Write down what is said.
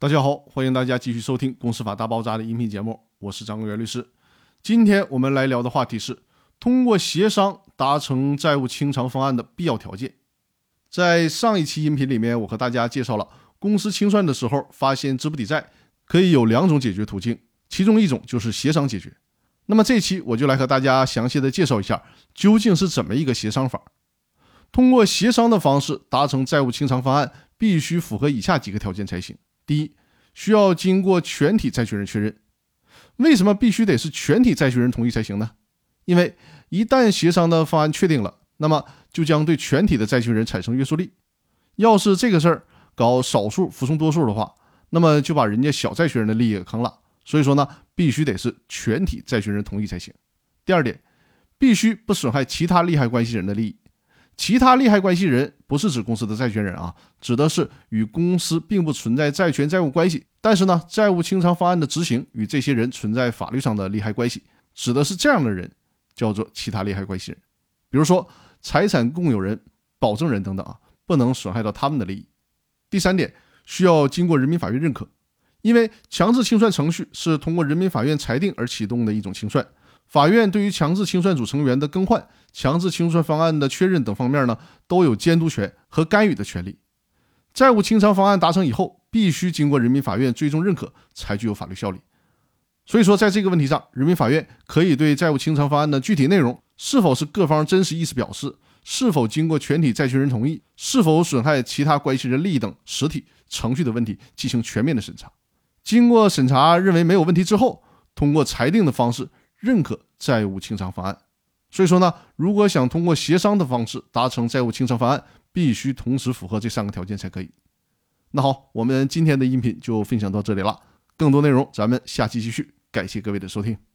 大家好，欢迎大家继续收听《公司法大爆炸》的音频节目，我是张国元律师。今天我们来聊的话题是通过协商达成债务清偿方案的必要条件。在上一期音频里面，我和大家介绍了公司清算的时候发现资不抵债可以有两种解决途径，其中一种就是协商解决。那么这期我就来和大家详细的介绍一下究竟是怎么一个协商法。通过协商的方式达成债务清偿方案，必须符合以下几个条件才行。第一，需要经过全体债权人确认。为什么必须得是全体债权人同意才行呢？因为一旦协商的方案确定了，那么就将对全体的债权人产生约束力。要是这个事儿搞少数服从多数的话，那么就把人家小债权人的利益给坑了。所以说呢，必须得是全体债权人同意才行。第二点，必须不损害其他利害关系人的利益。其他利害关系人不是指公司的债权人啊，指的是与公司并不存在债权债务关系，但是呢，债务清偿方案的执行与这些人存在法律上的利害关系，指的是这样的人，叫做其他利害关系人。比如说财产共有人、保证人等等啊，不能损害到他们的利益。第三点，需要经过人民法院认可，因为强制清算程序是通过人民法院裁定而启动的一种清算。法院对于强制清算组成员的更换、强制清算方案的确认等方面呢，都有监督权和干预的权利。债务清偿方案达成以后，必须经过人民法院最终认可，才具有法律效力。所以说，在这个问题上，人民法院可以对债务清偿方案的具体内容是否是各方真实意思表示、是否经过全体债权人同意、是否损害其他关系人利益等实体程序的问题进行全面的审查。经过审查认为没有问题之后，通过裁定的方式。认可债务清偿方案，所以说呢，如果想通过协商的方式达成债务清偿方案，必须同时符合这三个条件才可以。那好，我们今天的音频就分享到这里了，更多内容咱们下期继续，感谢各位的收听。